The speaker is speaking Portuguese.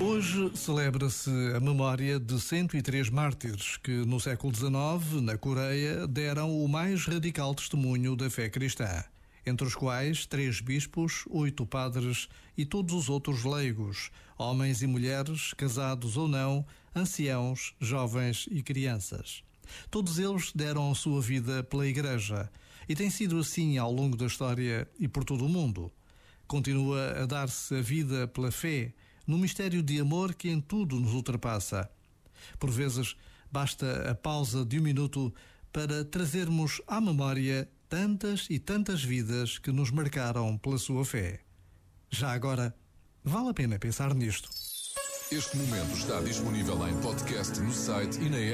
Hoje celebra-se a memória de 103 mártires que, no século XIX, na Coreia, deram o mais radical testemunho da fé cristã, entre os quais três bispos, oito padres e todos os outros leigos, homens e mulheres, casados ou não, anciãos, jovens e crianças. Todos eles deram a sua vida pela Igreja e tem sido assim ao longo da história e por todo o mundo. Continua a dar-se a vida pela fé num mistério de amor que em tudo nos ultrapassa. Por vezes, basta a pausa de um minuto para trazermos à memória tantas e tantas vidas que nos marcaram pela sua fé. Já agora, vale a pena pensar nisto. Este momento está disponível em podcast no site e na app.